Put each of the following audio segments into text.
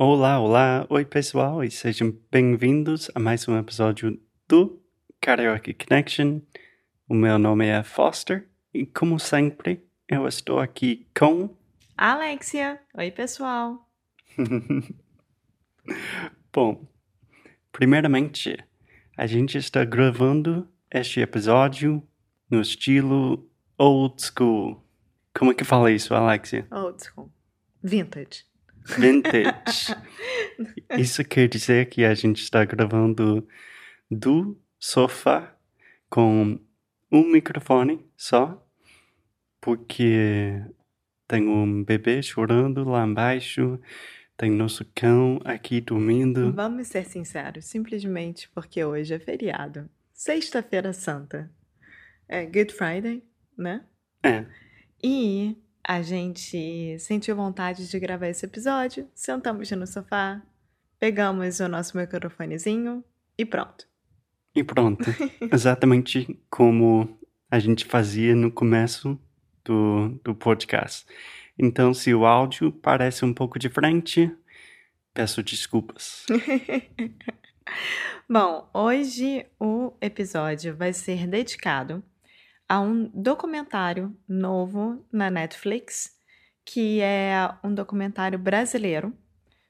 Olá, olá, oi pessoal e sejam bem-vindos a mais um episódio do Karaoke Connection. O meu nome é Foster e, como sempre, eu estou aqui com. Alexia, oi pessoal. Bom, primeiramente, a gente está gravando este episódio no estilo old school. Como é que fala isso, Alexia? Old school. Vintage. Vintage. Isso quer dizer que a gente está gravando do sofá com um microfone só, porque tem um bebê chorando lá embaixo, tem nosso cão aqui dormindo. Vamos ser sinceros, simplesmente porque hoje é feriado. Sexta-feira Santa. É Good Friday, né? É. E a gente sentiu vontade de gravar esse episódio, sentamos no sofá, pegamos o nosso microfonezinho e pronto. E pronto. Exatamente como a gente fazia no começo do, do podcast. Então, se o áudio parece um pouco diferente, peço desculpas. Bom, hoje o episódio vai ser dedicado a um documentário novo na Netflix, que é um documentário brasileiro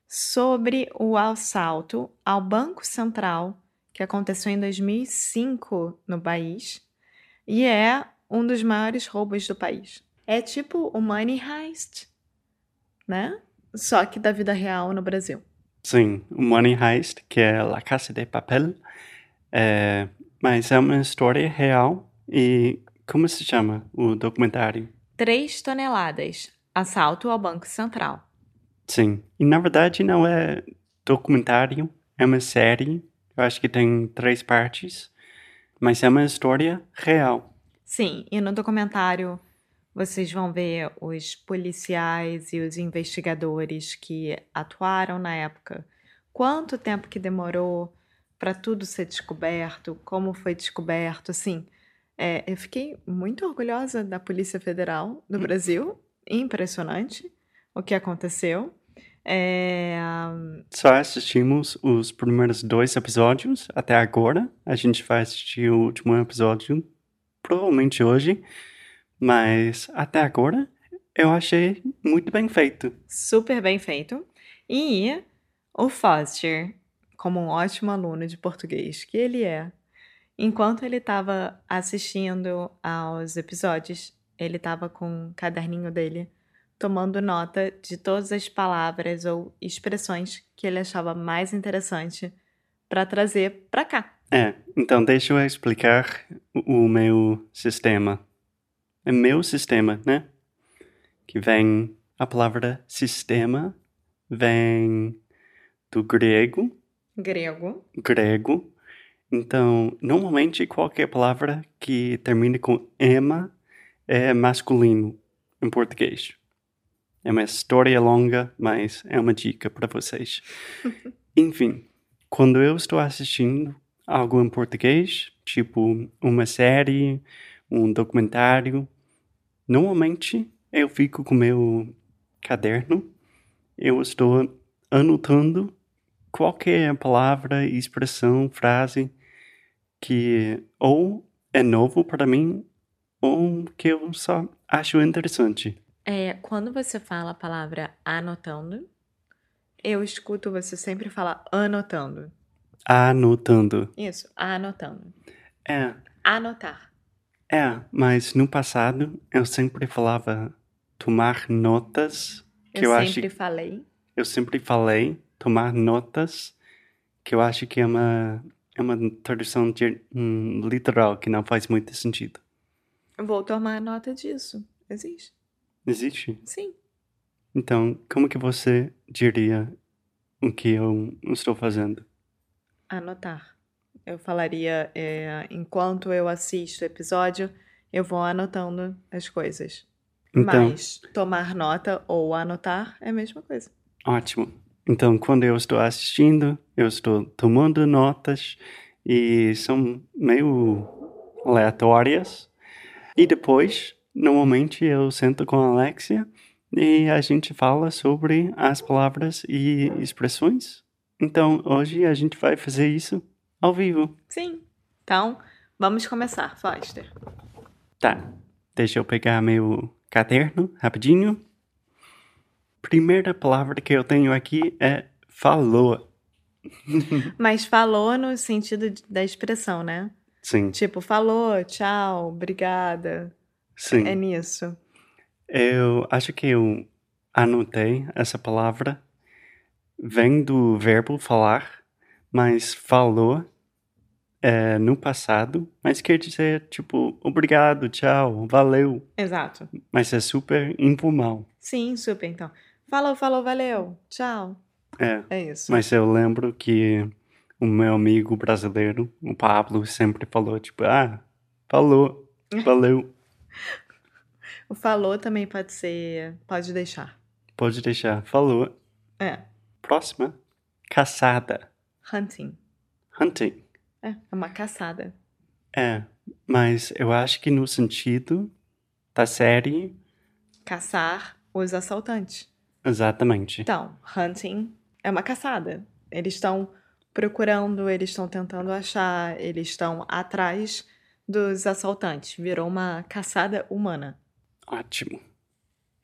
sobre o assalto ao Banco Central que aconteceu em 2005 no país e é um dos maiores roubos do país. É tipo o Money Heist, né? Só que da vida real no Brasil. Sim, o Money Heist, que é La Casa de Papel, é, mas é uma história real e como se chama o documentário? Três toneladas. Assalto ao Banco Central. Sim, e na verdade não é documentário, é uma série. Eu acho que tem três partes, mas é uma história real. Sim, e no documentário vocês vão ver os policiais e os investigadores que atuaram na época. Quanto tempo que demorou para tudo ser descoberto, como foi descoberto, assim. É, eu fiquei muito orgulhosa da Polícia Federal do Brasil. Impressionante o que aconteceu. É... Só assistimos os primeiros dois episódios até agora. A gente vai assistir o último episódio provavelmente hoje. Mas até agora eu achei muito bem feito. Super bem feito. E o Foster, como um ótimo aluno de português que ele é, enquanto ele estava assistindo aos episódios, ele estava com o caderninho dele tomando nota de todas as palavras ou expressões que ele achava mais interessante para trazer para cá. É, então deixa eu explicar o meu sistema é meu sistema, né? Que vem a palavra sistema vem do grego. Grego. Grego. Então, normalmente qualquer palavra que termine com ema é masculino em português. É uma história longa, mas é uma dica para vocês. Enfim, quando eu estou assistindo algo em português, tipo uma série, um documentário, Normalmente eu fico com meu caderno, eu estou anotando qualquer palavra, expressão, frase que ou é novo para mim ou que eu só acho interessante. É, quando você fala a palavra anotando, eu escuto você sempre falar anotando. Anotando. Isso, anotando. É. Anotar. É, mas no passado eu sempre falava tomar notas, que eu, Eu acho sempre falei. eu sempre falei tomar notas, que eu acho que é uma é uma tradução hum, literal que não faz muito sentido. Vou tomar nota disso. Existe. Existe? Sim. Então, como que você diria o que eu estou fazendo? Anotar. Eu falaria, é, enquanto eu assisto o episódio, eu vou anotando as coisas. Então, Mas tomar nota ou anotar é a mesma coisa. ótimo. Então, quando eu estou assistindo, eu estou tomando notas e são meio aleatórias. E depois, normalmente eu sento com a Alexia e a gente fala sobre as palavras e expressões. Então, hoje a gente vai fazer isso ao vivo. Sim. Então, vamos começar, Foster. Tá, deixa eu pegar meu caderno rapidinho. Primeira palavra que eu tenho aqui é falou. Mas falou no sentido da expressão, né? Sim, Tipo, falou, tchau, obrigada. sim. É nisso. Eu acho que eu anotei essa palavra. Vem do verbo falar, mas falou é no passado, mas quer dizer tipo obrigado, tchau, valeu. Exato. Mas é super informal. Sim, super, então. Falou, falou, valeu, tchau. É. É isso. Mas eu lembro que o meu amigo brasileiro, o Pablo, sempre falou, tipo, ah, falou, valeu, O falou também pode ser. Pode deixar. pode deixar, falou. É. Próxima, caçada, Hunting. hunting. É, é uma caçada. É, mas eu acho que no sentido da série, Caçar os assaltantes. Exatamente. Então, hunting é uma caçada. Eles estão procurando, eles estão tentando achar, eles estão atrás dos assaltantes. Virou uma caçada humana. Ótimo.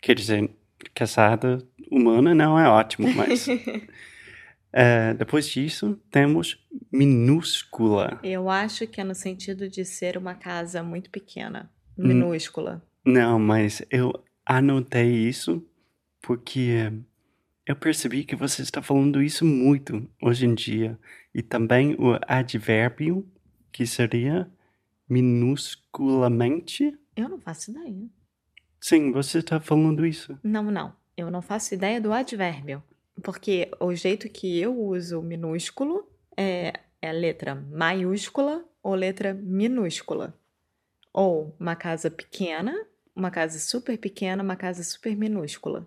Quer dizer, caçada humana não é ótimo, mas... é, depois disso, temos minúscula. Eu acho que é no sentido de ser uma casa muito pequena, minúscula. Não, mas eu anotei isso porque eu percebi que você está falando isso muito hoje em dia. E também o advérbio, que seria minusculamente. Eu não faço ideia. Sim, você está falando isso. Não, não. Eu não faço ideia do advérbio. Porque o jeito que eu uso minúsculo é, é a letra maiúscula ou letra minúscula. Ou uma casa pequena, uma casa super pequena, uma casa super minúscula.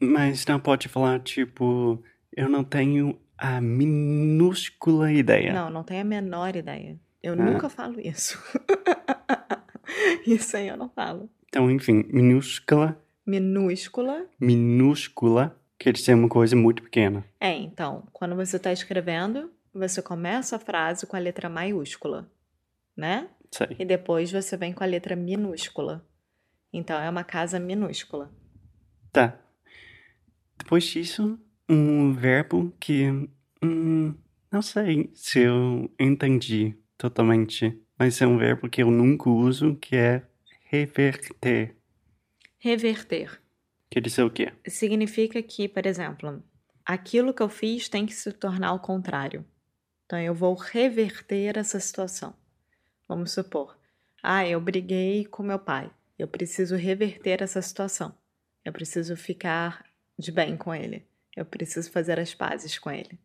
Mas não pode falar, tipo, eu não tenho a minúscula ideia. Não, não tenho a menor ideia. Eu Ah. nunca falo isso. isso aí eu não falo. Então, enfim, minúscula, Minúscula. minúscula, quer dizer uma coisa muito pequena. É, então, quando você está escrevendo, você começa a frase com a letra maiúscula, né? Sei. E depois você vem com a letra minúscula. Então é uma casa minúscula. Tá. Depois disso, um verbo que. Hum, não sei se eu entendi totalmente, mas é um verbo que eu nunca uso, que é reverter. Reverter Quer dizer o quê? significa que, por exemplo, aquilo que eu fiz tem que se tornar o contrário. Então eu vou reverter essa situação. Vamos supor, ah, eu briguei com meu pai. Eu preciso reverter essa situação. Eu preciso ficar de bem com ele. Eu preciso fazer as pazes com ele.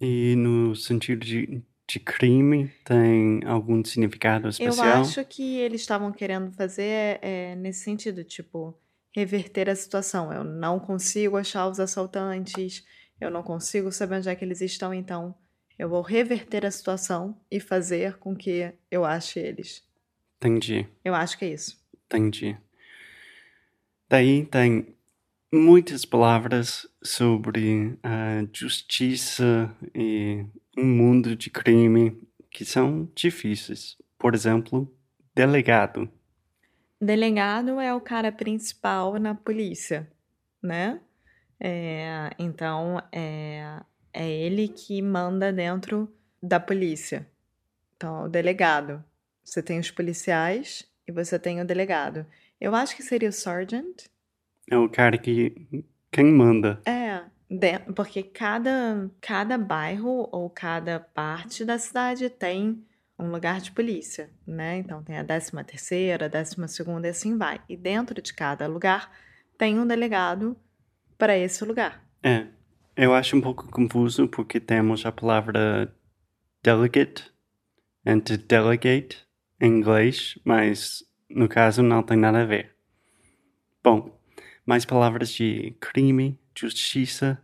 E no sentido de, de crime, tem algum significado Eu especial? acho que eles estavam querendo fazer é, nesse sentido, tipo, reverter a situação. Eu não consigo achar os assaltantes, eu não consigo saber onde é que eles estão, então eu vou reverter a situação e fazer com que eu ache eles. Entendi. Eu acho que é isso. Entendi. Daí tem muitas palavras sobre a justiça e um mundo de crime que são difíceis. Por exemplo, delegado. Delegado é o cara principal na polícia, né? É, então, é, é ele que manda dentro da polícia. Então, o delegado Você tem os policiais e você tem o delegado. Eu acho que seria o sergeant. É o cara que. Quem manda. É, de- porque cada, cada bairro ou cada parte da cidade tem um lugar de polícia, né? Então tem a décima terceira, décima segunda e assim vai. E dentro de cada lugar tem um delegado para esse lugar. É. Eu acho um pouco confuso porque temos a palavra delegate and to delegate em inglês, mas no caso não tem nada a ver. Bom, mais palavras de crime, justiça,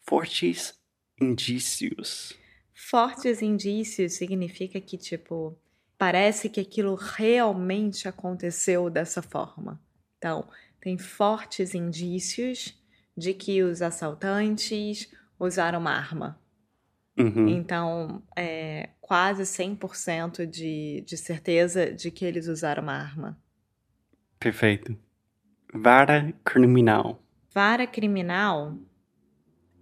fortes indícios. Fortes indícios significa que, tipo, parece que aquilo realmente aconteceu dessa forma. Então, tem fortes indícios de que os assaltantes usaram uma arma. Uhum. Então, é quase 100% de, de certeza de que eles usaram uma arma. Perfeito. Vara criminal. Vara criminal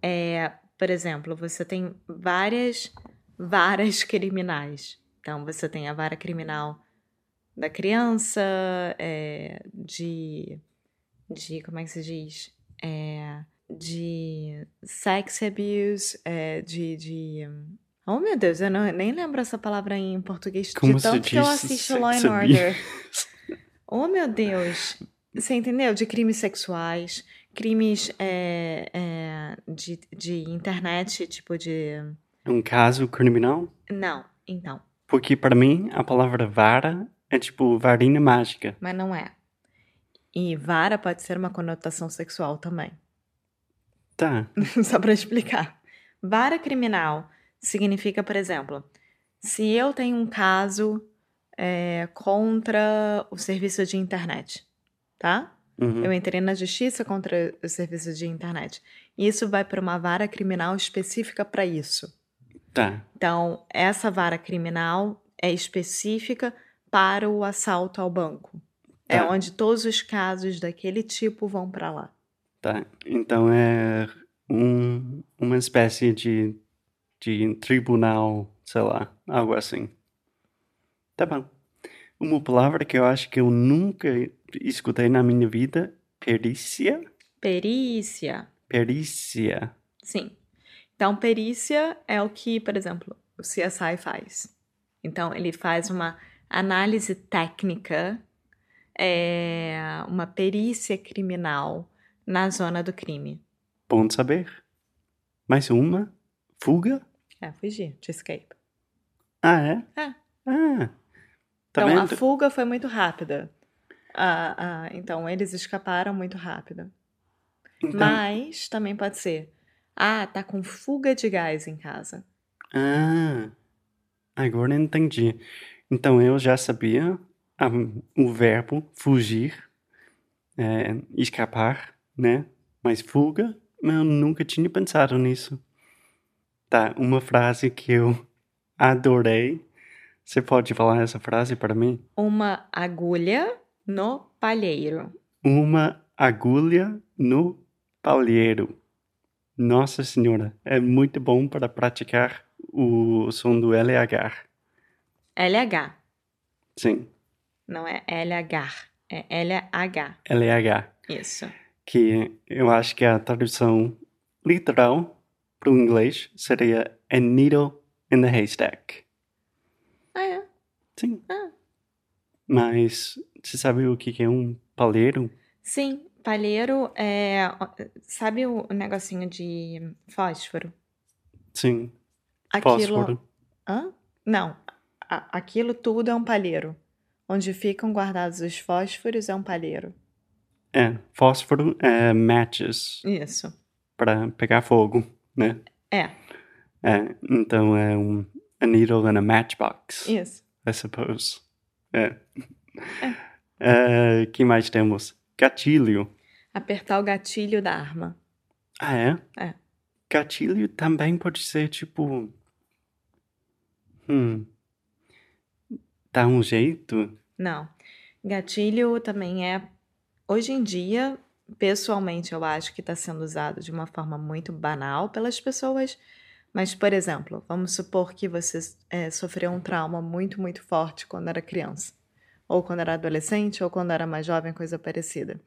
é, por exemplo, você tem várias varas criminais. Então, você tem a vara criminal da criança, é, de, de. Como é que se diz? É, de sex abuse, é, de, de. Oh meu Deus, eu não, nem lembro essa palavra em português Como de tanto que eu assisto Law and? Order. Oh meu Deus! Você entendeu? De crimes sexuais, crimes é, é, de, de internet, tipo de. Um caso criminal? Não, então, Porque para mim a palavra vara é tipo varinha mágica. mas não é. E vara pode ser uma conotação sexual também. Tá. Só para explicar. Vara criminal significa, por exemplo, se eu tenho um caso é, contra o serviço de internet, tá? Uhum. Eu entrei na justiça contra o serviço de internet. Isso vai para uma vara criminal específica para isso. Tá. Então, essa vara criminal é específica para o assalto ao banco. É Tá. onde todos os casos daquele tipo vão para lá. Tá. Então é um, uma espécie de, de tribunal, sei lá, algo assim. Tá bom. Uma palavra que eu acho que eu nunca escutei na minha vida, perícia. Perícia. Perícia. Sim. Então, perícia é o que, por exemplo, o CSI faz. Então, ele faz uma análise técnica, é, uma perícia criminal na zona do crime. Bom de saber. Mais uma. Fuga? É, fugir, de escape. Ah, é? É. Ah. Tá então, a vendo? fuga foi muito rápida. Ah, ah, então, eles escaparam muito rápido. Então, Mas também pode ser, ah, tá com fuga de gás em casa. Ah, agora entendi. Então eu já sabia ah, o verbo fugir, é, escapar, né? Mas fuga, eu nunca tinha pensado nisso. Tá, uma frase que eu adorei. Você pode falar essa frase para mim? Uma agulha no palheiro. Uma agulha no palheiro. Nossa Senhora, é muito bom para praticar o som do LH. LH, Sim, não é LH, é LH. LH. Isso. Que eu acho que a tradução literal para o inglês seria a needle in the haystack. Sim. Ah. Mas você sabe o que é um palheiro? Sim, palheiro é. Sabe o negocinho de fósforo? Sim, Aquilo. fósforo. Hã? Não. A- aquilo tudo é um palheiro. Onde ficam guardados os fósforos é um palheiro. É, fósforo é matches Isso. para pegar fogo, né? É, É, então é um a needle in a matchbox, isso. I suppose. É. É, que mais temos? Gatilho. Apertar o gatilho da arma. Ah, é? É. Gatilho também pode ser tipo. Hum. Dá um jeito? Não. Gatilho também é. Hoje em dia, pessoalmente, eu acho que está sendo usado de uma forma muito banal pelas pessoas, Mas, por exemplo, vamos supor que você é, sofreu um trauma muito, muito forte quando era criança, ou quando era adolescente, ou quando era mais jovem, coisa parecida.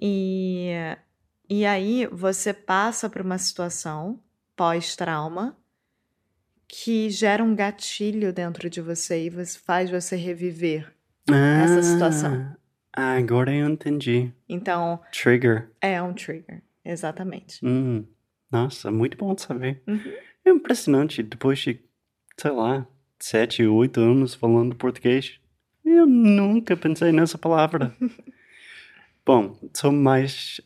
E, e aí você passa por uma situação pós-trauma que gera um gatilho dentro de você e faz você reviver ah, essa situação. Agora eu entendi. Então. Trigger. É um trigger, exatamente. Hum, nossa, muito bom de saber. Uhum. É impressionante, depois de, sei lá, sete, oito anos falando português, eu nunca pensei nessa palavra. bom, são mais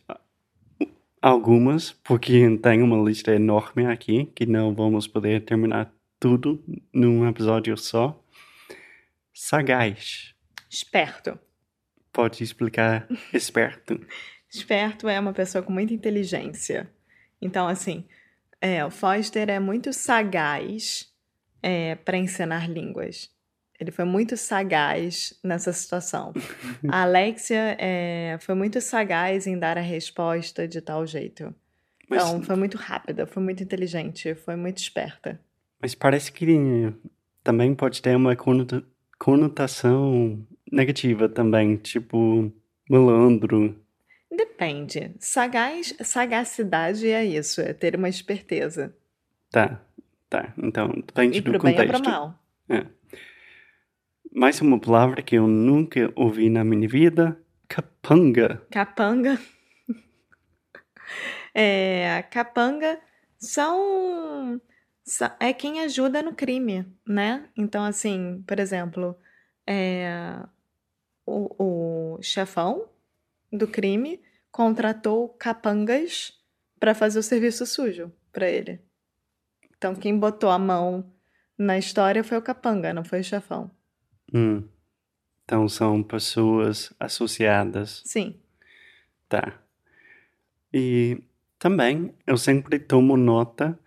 algumas, porque tem uma lista enorme aqui, que não vamos poder terminar tudo num episódio só. Sagaz. Esperto. Pode explicar esperto. Esperto é uma pessoa com muita inteligência. Então, assim, é, o Foster é muito sagaz é, para ensinar línguas. Ele foi muito sagaz nessa situação. A Alexia é, foi muito sagaz em dar a resposta de tal jeito. Mas, então, foi muito rápida, foi muito inteligente, foi muito esperta. Mas parece que também pode ter uma conotação negativa também, tipo malandro. Depende. Sagaz, sagacidade é isso, é ter uma esperteza. Tá, tá. Então, depende e do pro contexto. bem ou pro mal. É. Mais uma palavra que eu nunca ouvi na minha vida, capanga. Capanga. é, capanga são é quem ajuda no crime, né? Então, assim, por exemplo, é, o, o chefão do crime contratou capangas para fazer o serviço sujo para ele. Então, quem botou a mão na história foi o capanga, não foi o chefão. Hum. Então, são pessoas associadas. Sim. Tá. E também eu sempre tomo nota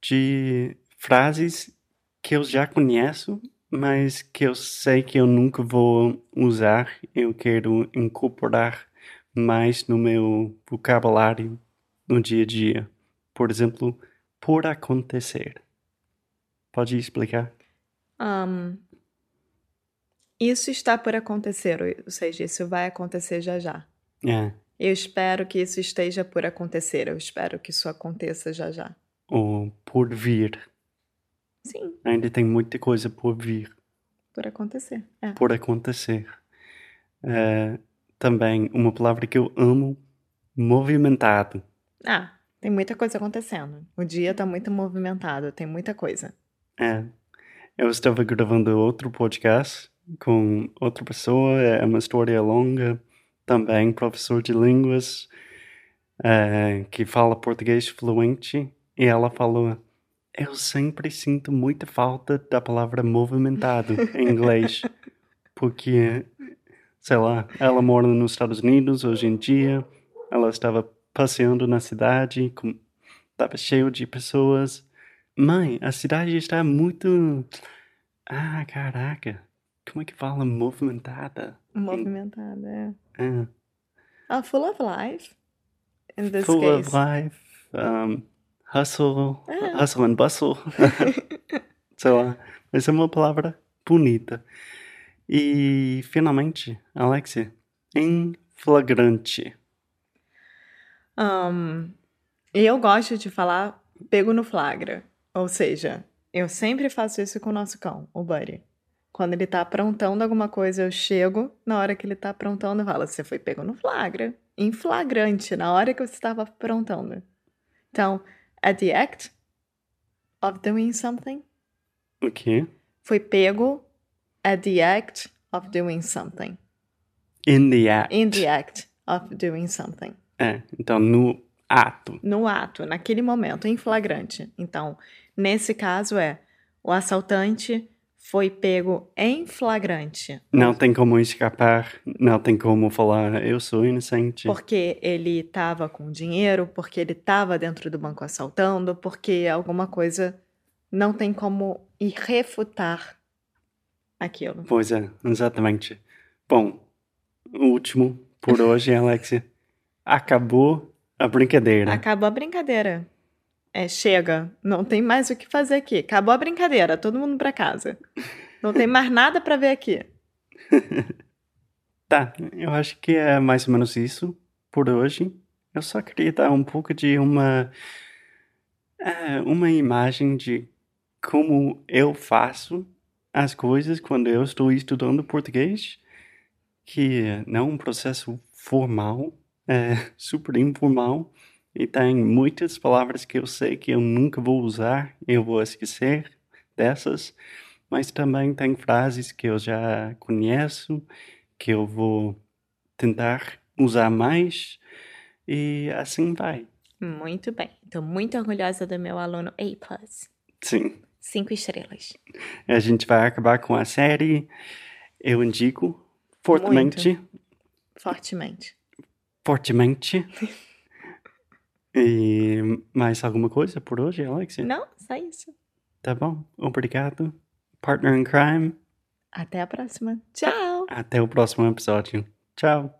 de frases que eu já conheço, mas que eu sei que eu nunca vou usar. Eu quero incorporar mais no meu vocabulário no dia a dia. Por exemplo, por acontecer. Pode explicar? Um, isso está por acontecer, ou seja, isso vai acontecer já já. É. Eu espero que isso esteja por acontecer, eu espero que isso aconteça já já ou por vir. Sim. Ainda tem muita coisa por vir. Por acontecer. É. Por acontecer. É, também uma palavra que eu amo, movimentado. Ah, tem muita coisa acontecendo. O dia está muito movimentado, tem muita coisa. É. Eu estava gravando outro podcast com outra pessoa, é uma história longa, também professor de línguas, é, que fala português fluente e ela falou: Eu sempre sinto muita falta da palavra movimentado em inglês. Porque, sei lá, ela mora nos Estados Unidos hoje em dia, ela estava passeando na cidade, estava cheio de pessoas. Mãe, a cidade está muito. Ah, caraca. Como é que fala movimentada? Movimentada, é. é. Oh, full of life. In this full case. of life. Um, hustle, é. hustle and bustle. Sei lá. Mas é uma palavra bonita. E, finalmente, Alexia, em flagrante. Um, eu gosto de falar pego no flagra. Ou seja, eu sempre faço isso com o nosso cão, o Buddy. Quando ele tá aprontando alguma coisa, eu chego, na hora que ele tá aprontando, eu falo, você foi pego no flagra. Em flagrante, na hora que você estava aprontando. Então, at the act of doing something. O quê? Foi pego at the act of doing something. In the act. In the act of doing something. É, então no ato. No ato, naquele momento, em flagrante. Então, nesse caso é o assaltante foi pego em flagrante. Não tem como escapar, não tem como falar, eu sou inocente. Porque ele estava com dinheiro, porque ele estava dentro do banco assaltando, porque alguma coisa não tem como ir refutar aquilo. Pois é, exatamente. Bom, o último por hoje, Alexia. Acabou a brincadeira. Acabou a brincadeira. É, chega, não tem mais o que fazer aqui. Acabou a brincadeira, todo mundo pra casa. Não tem mais nada pra ver aqui. Tá, eu acho que é mais ou menos isso por hoje. Eu só queria dar um pouco de uma é, uma imagem de como eu faço as coisas quando eu estou estudando português, que não é um processo formal, é super informal, e tem muitas palavras que eu sei que eu nunca vou usar, eu vou esquecer dessas, mas também tem frases que eu já conheço, que eu vou tentar usar mais, e assim vai. Muito bem. Estou muito orgulhosa do meu aluno A+. Sim. Cinco estrelas. A gente vai acabar com a série. Eu indico fortemente. Muito. Fortemente. Fortemente. e mais alguma coisa por hoje, Alexia? Não, só isso. Tá bom. Obrigado. Partner in Crime. Até a próxima. Tchau. Até o próximo episódio. Tchau.